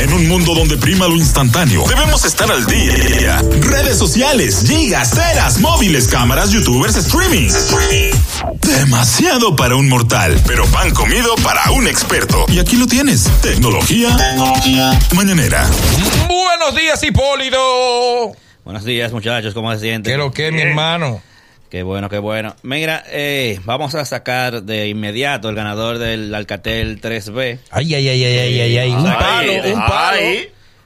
En un mundo donde prima lo instantáneo, debemos estar al día. Redes sociales, gigas, teras, móviles, cámaras, youtubers, streaming. Demasiado para un mortal, pero pan comido para un experto. Y aquí lo tienes. Tecnología, mañanera. Buenos días, Hipólito. Buenos días, muchachos, ¿cómo se sienten? ¿Qué lo que, mi hermano? Qué bueno, qué bueno. Mira, eh, vamos a sacar de inmediato el ganador del Alcatel 3B. Ay, ay, ay, ay, ay, ay, ay. Un palo, ay, un palo.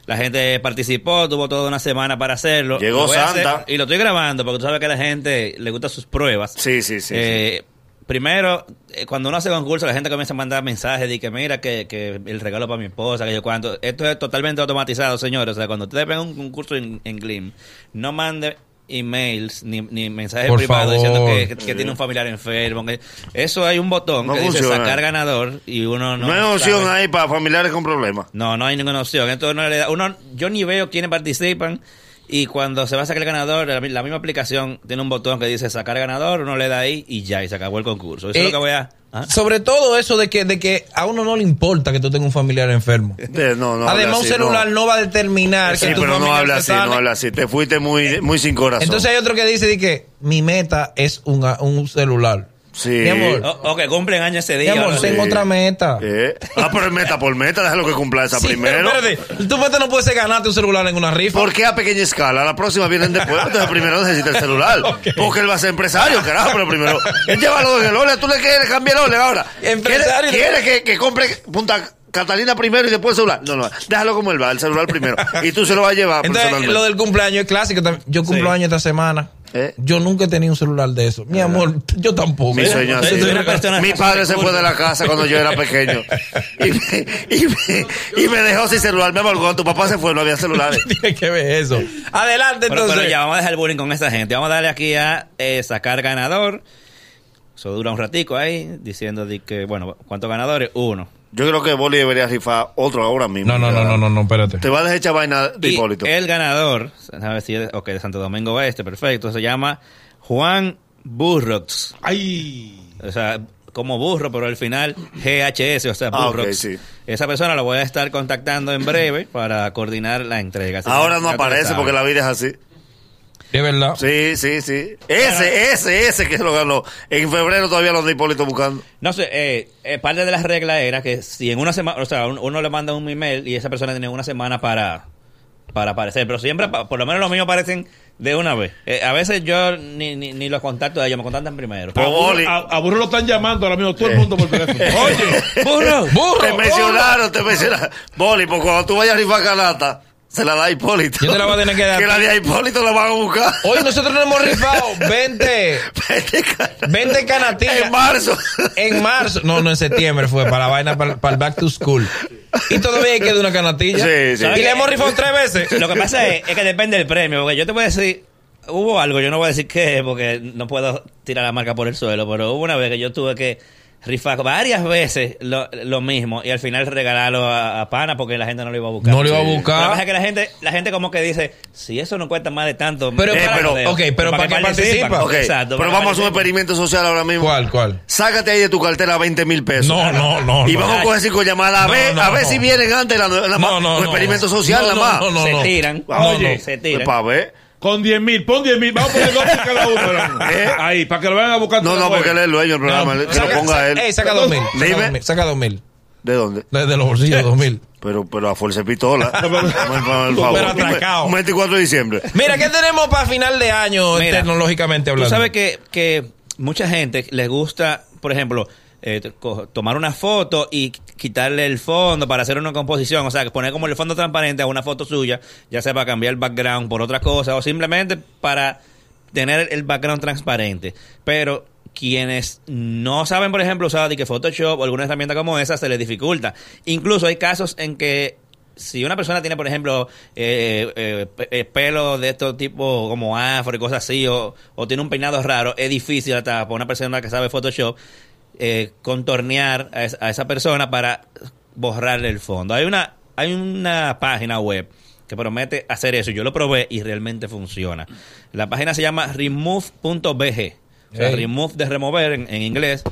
La gente participó, tuvo toda una semana para hacerlo. Llegó Santa. hacer- y lo estoy grabando porque tú sabes que a la gente le gustan sus pruebas. Sí, sí, sí. Eh, Primero, eh, cuando uno hace concurso, la gente comienza a mandar mensajes de que mira que, que el regalo para mi esposa, que yo cuánto. Esto es totalmente automatizado, señores. O sea, cuando ustedes ven un concurso en, en Glim, no mande emails ni, ni mensajes Por privados favor. diciendo que, que tiene un familiar enfermo. que- eso hay un botón No que dice sacar ganador y uno no. No, hay opción sabe. ahí para familiares con problemas. No, no hay ninguna opción. Entonces uno le da- uno, yo ni veo quiénes participan. Y cuando se va a sacar el ganador, la, la misma aplicación tiene un botón que dice sacar ganador, uno le da ahí y ya, y se acabó el concurso. Eso Eh, es lo que voy a... ¿Ah? Sobre todo eso de que, de que a uno no le importa que tú tengas un familiar enfermo. No, no hable Además, un celular no. va a determinar Sí, que tu pero no habla así, sane. no habla así. Te fuiste muy, muy sin corazón. Entonces hay otro que dice de que mi meta es un, un celular. Sí. Mi amor, O, o que cumplen años ese mi día. amor, ¿no? tengo Sí. otra meta. Eh. Ah, pero es meta por meta, déjalo que cumpla esa Sí, primero. pero espérate, tu meta no puede ser ganarte un celular en una rifa. ¿Por qué a pequeña escala? La próxima vienen después. Entonces primero necesita el celular. Porque él va a ser empresario, carajo, pero primero. Él llévalo en el ole. ¿Tú le quieres cambiar el ole ahora? Empresario. ¿Quiere, quiere que, que compre Punta Catalina primero y después el celular? No, no. Déjalo como él va, el celular primero. Y tú se lo vas a llevar Entonces, personalmente. lo del cumpleaños es clásico. también. Yo cumplo Sí. años esta semana. ¿Eh? Yo nunca he tenido un celular de eso. Mi amor, yo tampoco. Mi sueño así. Mi padre se fue de la casa cuando yo era pequeño. Y me, y me- y me dejó sin celular. Mi amor, cuando tu papá se fue no había celulares. Tiene que ver eso. Adelante, Pero, entonces. pero ya, vamos a dejar el bullying con esta gente. Vamos a darle aquí a eh, sacar ganador. Eso dura un ratico ahí, diciendo de que, bueno, ¿cuántos ganadores? Uno. Yo creo que Boli debería rifar otro ahora mismo. No, no, no, no, no, no, espérate. Te va a dejar echar vaina de Y Hipólito. el ganador, ¿sabes si es? Ok, de Santo Domingo Oeste, perfecto. Se llama Juan Burrox. Ay. O sea, como burro, pero al final GHS, o sea, Ah, ok, Burrox. sí. Esa persona la voy a estar contactando en breve para coordinar la entrega. Así Ahora no aparece porque la vida es así. De verdad. Sí, sí, sí. Ese, ese, ese que lo ganó. En febrero todavía lo anda Hipólito buscando. No sé, eh, eh, parte de las reglas era que si en una semana, o sea, un- uno le manda un email y esa persona tiene una semana para, para aparecer, pero siempre, por lo menos los míos aparecen de una vez. Eh, a veces yo ni, ni, ni los contacto a ellos, me contactan primero. Pues, Boli, A, a Burro lo están llamando ahora mismo todo el mundo por teléfono. Oye, ¡Burro! Burro, te burro. mencionaron, te mencionaron. Boli, porque cuando tú vayas a rifar canasta, se la da a Hipólito. Yo te la voy a tener que dar. Que la de a Hipólito la van a buscar. Hoy nosotros nos hemos rifado 20, 20 canatillas. En marzo. En marzo. No, no, en septiembre fue para la vaina, para, para el back to school. Y todavía hay que de una canastilla. Sí, sí. Y le hemos rifado tres veces. Lo que pasa es, es que depende del premio, porque yo te voy a decir, hubo algo, yo no voy a decir qué, porque no puedo tirar la marca por el suelo, pero hubo una vez que yo tuve que rifar varias veces lo, lo mismo y al final regalarlo a, a pana porque la gente no lo iba a buscar. No lo iba a que buscar. pasa es que la gente, la gente como que dice, si eso no cuesta más de tanto, Pero Eh, para- pero- ok, pero ¿para qué participan. participa? Ok, Exacto. pero vamos a un participen. experimento social ahora mismo. ¿Cuál, cuál? Sácate ahí de tu cartera 20 mil pesos. No, no, no. Y no. vamos a coger cinco llamadas a ver, no, a ver no. si vienen antes la, la, la- No, no, un no. experimento social No, nada más. no, no, se no. tiran. Oye. se Pues tiran. para ver. Con 10 mil, pon 10 mil. Vamos a poner dos por cada uno. ¿Eh? Ahí, para que lo vayan a buscar. No, todo no, porque él es el dueño del programa. que lo Saca- ponga él. Ey, saca dos mil. Saca Dime. dos mil. Saca dos mil. ¿De dónde? Desde los bolsillos dos mil. Pero, pero a fuerza de pistola. Pero atracado. Un 24 de diciembre. Mira, ¿qué tenemos para final de año Mira, tecnológicamente Tú hablando? sabes que, que mucha gente les gusta, por ejemplo, eh, tomar una foto y quitarle el fondo para hacer una composición, o sea, poner como el fondo transparente a una foto suya, ya sea para cambiar el background por otra cosa o simplemente para tener el background transparente. Pero quienes no saben, por ejemplo, usar de que Photoshop o alguna herramienta como esa, se les dificulta. Incluso hay casos en que si una persona tiene, por ejemplo, eh, eh, eh, pelo de estos tipos como afro y cosas así, o, o tiene un peinado raro, es difícil hasta para una persona que sabe Photoshop eh, contornear a, es- a esa persona para borrarle el fondo. Hay una, hay una página web que promete hacer eso. Yo lo probé y realmente funciona. La página se llama remove.bg. O sea, remove de remover en, en inglés,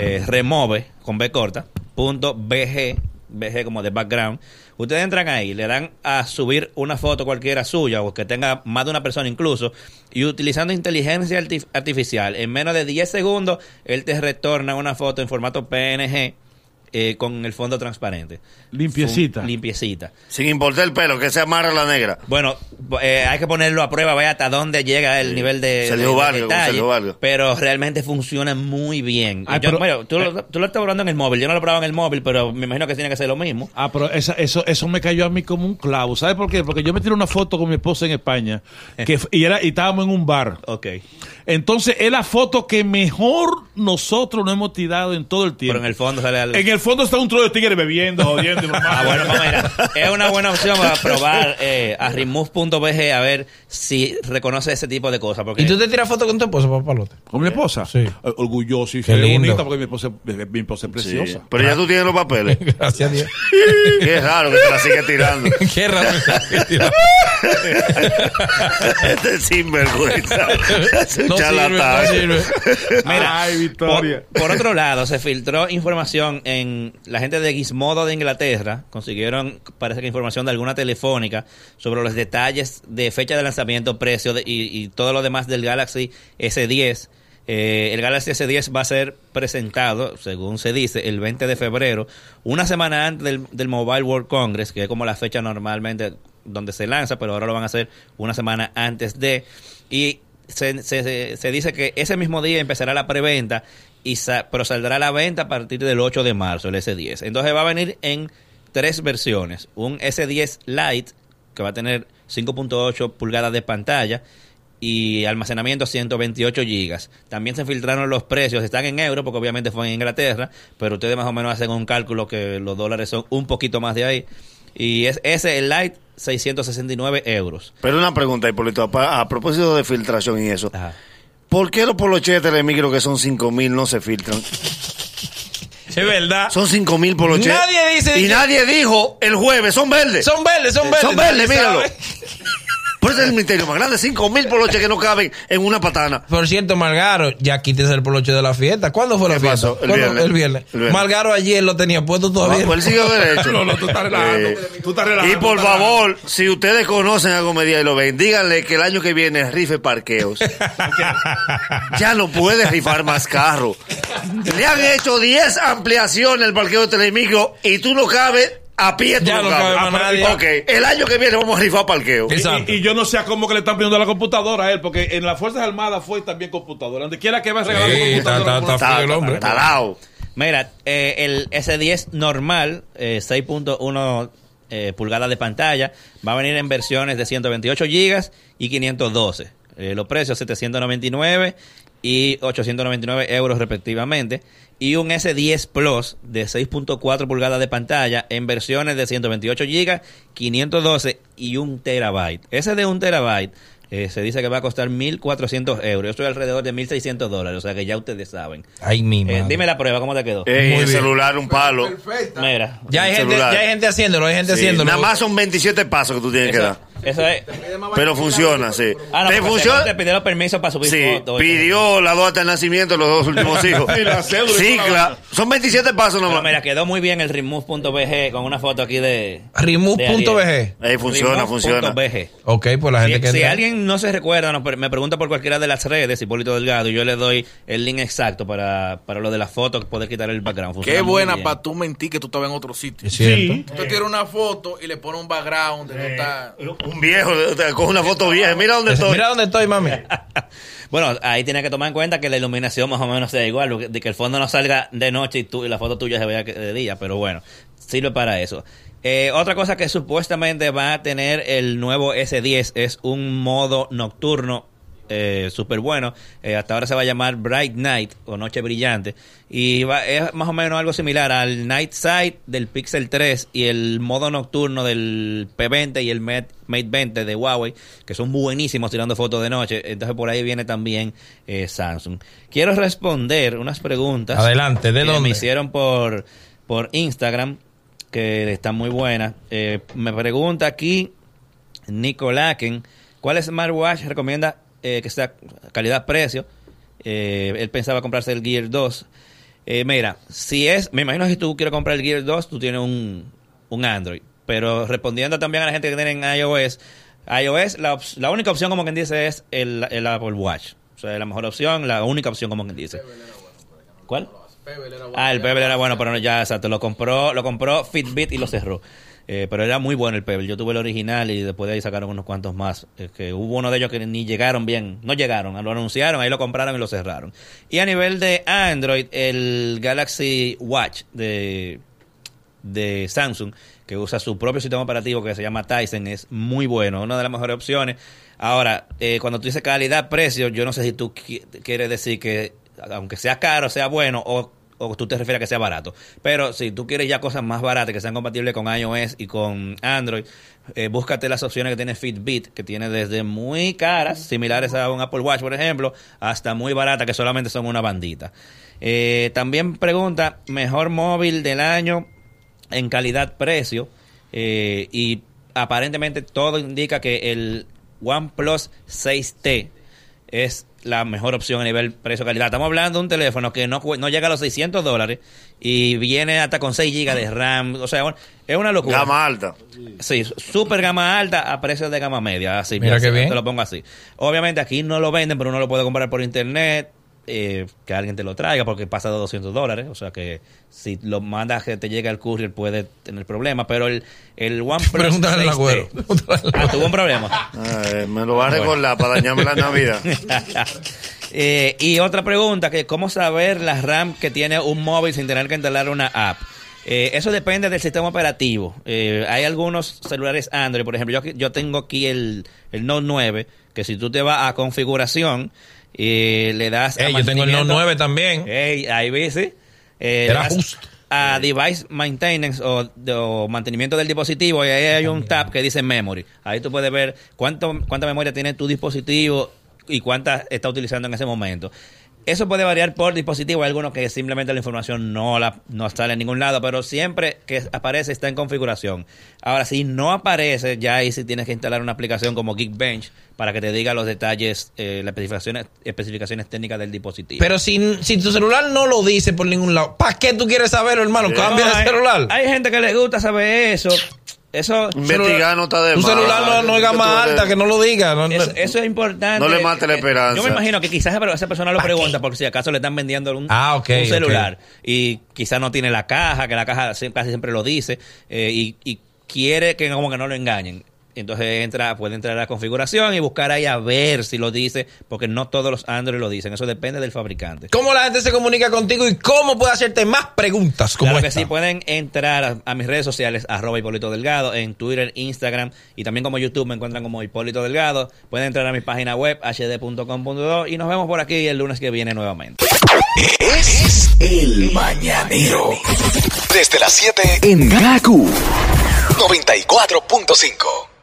eh, remove con B corta, punto BG VG como de background. Ustedes entran ahí, le dan a subir una foto cualquiera suya o que tenga más de una persona incluso, y utilizando inteligencia artif- artificial, en menos de 10 segundos, él te retorna una foto en formato PNG eh, con el fondo transparente. Limpiecita. Fun- Limpiecita. Sin importar el pelo, que sea amarra la negra. Bueno, eh, hay que ponerlo a prueba, vea hasta dónde llega el nivel de, Sergio de- de pero realmente funciona muy bien. Ay, Yo- pero- bueno, tú, lo, tú lo estás probando en el móvil, yo no lo probaba en el móvil, pero me imagino que tiene que ser lo mismo. Ah, pero esa- eso, eso me cayó a mí como un clavo. ¿Sabes por qué? Porque yo me tiré una foto con mi esposa en España que, f- y, era, y estábamos en un bar. Ok. Entonces, es la foto que mejor nosotros nos hemos tirado en todo el tiempo. Pero en el fondo sale algo. En el fondo está un trozo de tigre bebiendo, jodiendo. y Ah, bueno, pues mira, es una buena opción para probar eh, a remove.bg a ver si reconoce ese tipo de cosas. Porque ¿Y tú te tiras foto con tu esposa, papalote? ¿Con mi esposa? Sí. Eh, Orgulloso y Qué lindo. bonita porque mi esposa, mi esposa es Sí. preciosa. Pero ya tú tienes los papeles. Gracias a Dios. Qué raro que te la sigue tirando. Qué raro. este es sinvergüenza. Es un No sirve, charlatán. no sirve. Mira, Ay, Victoria. Por, por otro lado, se filtró información la gente de Gizmodo de Inglaterra. Consiguieron, parece que información de alguna telefónica sobre los detalles de fecha de lanzamiento, precio de- y, todo lo demás del Galaxy S10. Eh, el Galaxy S10 va a ser presentado, según se dice, el 20 de febrero, una semana antes del, Mobile World Congress, que es como la fecha normalmente donde se lanza, pero ahora lo van a hacer una semana antes de. Y se dice que ese mismo día empezará la preventa, y sa- pero saldrá a la venta a partir del 8 de marzo, el S10. Entonces va a venir en tres versiones. Un S10 Lite, que va a tener 5.8 pulgadas de pantalla y almacenamiento 128 gigas. También se filtraron los precios, están en euros porque obviamente fue en Inglaterra, pero ustedes más o menos hacen un cálculo que los dólares son un poquito más de ahí. Y es ese, el Lite, 669 euros. Pero una pregunta, Hipólito, a, a propósito de filtración y eso. Ajá. ¿Por qué los polochetes de micro que son 5 mil no se filtran? Es verdad. Son 5 mil polochetes. Nadie dice Y nadie dijo el jueves, son verdes. Son verdes, son verdes. Son verdes, míralo. Por eso es el misterio más grande, 5 mil poloches que no caben en una patana. Por cierto, Margaro, ya quítese el poloche de la fiesta. ¿Cuándo fue la ¿Qué fiesta? El ¿Cuándo? viernes. El viernes. El viernes. Margaro ayer lo tenía puesto todavía. Ah, pues él siguió derecho. No, no, tú estás relajando. Eh, Tú estás relajando. Y por estás favor, si ustedes conocen a Comedia y lo ven, díganle que el año que viene rife parqueos. ya no puede rifar más carro. Le han hecho 10 ampliaciones al parqueo de Telemicro y tú no cabes a pie. tú Ya no cabe cabes. más Ah, pero- nadie. Ok, el año que viene vamos a rifar parqueo. Exacto. Y, y yo no sé a cómo que le están pidiendo a la computadora a él, porque en las Fuerzas Armadas fue también computadora. Donde quiera que va a regalar Sí, computadora. está- está- el hombre. está talao. Mira, eh, el S10 normal, eh, 6.1 eh, pulgadas de pantalla, va a venir en versiones de 128 gigas y 512. Eh, los precios 799 y 899 euros respectivamente. Y un S10 Plus de 6.4 pulgadas de pantalla en versiones de 128 gigas, 512 y 1 terabyte. Ese de 1 terabyte eh, se dice que va a costar 1.400 euros. Yo estoy alrededor de 1.600 dólares, o sea que ya ustedes saben. Ay, mi Eh, dime la prueba, ¿cómo te quedó? Eh, Muy el bien. celular, un palo. Mira. ya, hay gente, ya hay gente haciéndolo, hay gente Sí, haciéndolo. nada más son 27 pasos que tú tienes que dar. Eso es. Pero funciona, sí. Ah, no, ¿Te porque funciona? Te pidió los permisos para subir Sí, fotos. pidió la data de nacimiento de los dos últimos hijos. Y la cédula y Sí, toda la claro. Son 27 pasos Pero nomás. mira, quedó muy bien el remove.bg con una foto aquí de. Remove.bg. Ahí funciona, funciona. Remove.bg. Ok, pues la gente Si, que si entra- alguien no se recuerda, no, me pregunta por cualquiera de las redes, Hipólito Delgado, y yo le doy el link exacto para, para lo de la foto, poder quitar el background. Qué Funciona muy buena bien. para tú mentir que tú estabas en otro sitio. Es cierto. Sí. Tú tiras una foto y le pones un background de no estar- Un viejo, te coge una foto vieja. Mira dónde estoy. Mira dónde estoy, mami. Bueno, ahí tienes que tomar en cuenta que la iluminación más o menos sea igual, de que el fondo no salga de noche y, tú, y la foto tuya se vea que- de día, pero bueno, sirve para eso. Eh, otra cosa que supuestamente va a tener el nuevo S10 es un modo nocturno eh, súper bueno. Eh, hasta ahora se va a llamar Bright Night o Noche Brillante. Y va- es más o menos algo similar al Night Sight del Pixel 3 y el modo nocturno del P20 y el Mate, Mate 20 de Huawei, que son buenísimos tirando fotos de noche. Entonces por ahí viene también eh, Samsung. Quiero responder unas preguntas. Adelante, ¿de que? Me hicieron por, por Instagram, que están muy buenas. Eh, me pregunta aquí Nicolaken, ¿cuál smartwatch recomienda eh, que sea calidad-precio? Eh, él pensaba comprarse el Gear 2. Eh, mira, si es, me imagino que si tú quieres comprar el Gear 2, tú tienes un, un Android. Pero respondiendo también a la gente que tiene iOS, iOS, la, la única opción, como quien dice, es el, el Apple Watch. O sea, la mejor opción, la única opción, como quien dice. ¿Cuál? Ah, el Pebble era bueno, pero no, ya, exacto. Lo compró, lo compró Fitbit y lo cerró. Eh, pero era muy bueno el Pebble. Yo tuve el original y después de ahí sacaron unos cuantos más. Que hubo uno de ellos que ni llegaron bien. No llegaron, lo anunciaron, ahí lo compraron y lo cerraron. Y a nivel de Android, el Galaxy Watch de, de Samsung, que usa su propio sistema operativo que se llama Tyson, es muy bueno, una de las mejores opciones. Ahora, eh, cuando tú dices calidad-precio, yo no sé si tú qui- quieres decir que, aunque sea caro, sea bueno, o, o tú te refieres a que sea barato. Pero si tú quieres ya cosas más baratas que sean compatibles con iOS y con Android, eh, búscate las opciones que tiene Fitbit, que tiene desde muy caras, similares a un Apple Watch, por ejemplo, hasta muy baratas, que solamente son una bandita. Eh, también pregunta, mejor móvil del año en calidad-precio. eh, y aparentemente todo indica que el OnePlus 6T es la mejor opción a nivel precio-calidad. Estamos hablando de un teléfono que no, no llega a los 600 dólares y viene hasta con 6 GB de RAM. O sea, bueno, es una locura. Gama alta. Sí, super gama alta a precios de gama media. Así, Mira qué bien. Te lo pongo así. Obviamente aquí no lo venden, pero uno lo puede comprar por internet. Eh, que alguien te lo traiga porque pasa de 200 dólares. O sea que si lo mandas que te llegue al courier puede tener problemas. Pero el, el OnePlus. Pregúntale al 6T, agüero. Ah, tuvo un problema. Ay, me lo va a recordar para dañarme la Navidad. Eh, y otra pregunta, que cómo saber la RAM que tiene un móvil sin tener que instalar una app. Eh, eso depende del sistema operativo. Eh, hay algunos celulares Android, por ejemplo, yo, yo tengo aquí el, el Note 9, que si tú te vas a configuración, eh, le das... a yo tengo el Note mantenimiento- 9 también. Ey, ves, sí. Eh, Era justo. A device maintenance o mantenimiento del dispositivo y ahí hay un tab que dice memory. Ahí tú puedes ver cuánto, cuánta memoria tiene tu dispositivo y cuánta está utilizando en ese momento. Eso puede variar por dispositivo. Hay algunos que simplemente la información no la no sale en ningún lado, pero siempre que aparece está en configuración. Ahora, si no aparece, ya ahí sí tienes que instalar una aplicación como Geekbench para que te diga los detalles, eh, las especificaciones, especificaciones técnicas del dispositivo. Pero si, si tu celular no lo dice por ningún lado, ¿para qué tú quieres saberlo, hermano? Cambia de celular. Hay gente que le gusta saber eso. Eso, Investigar no está de Tu más. celular no, no Tú eres- alta, que no lo diga. no- no- eso, eso es importante. No le mate la Eh, esperanza. Yo me imagino que quizás esa persona lo pregunta porque si acaso le están vendiendo un, Ah, un celular y quizás no tiene la caja, que la caja casi siempre lo dice eh, y, y quiere que como que no lo engañen. Entonces entra, puede entrar a la configuración y buscar ahí a ver si lo dice, porque no todos los Android lo dicen. Eso depende del fabricante. ¿Cómo la gente se comunica contigo y cómo puede hacerte más preguntas como Claro que sí, pueden entrar a, a mis redes sociales, arroba Hipólito Delgado, en Twitter, Instagram y también como YouTube me encuentran como Hipólito Delgado. Pueden entrar a mi página web, hd.com.do y nos vemos por aquí el lunes que viene nuevamente. Es el mañanero. Desde las 7 en Gaku 94.5.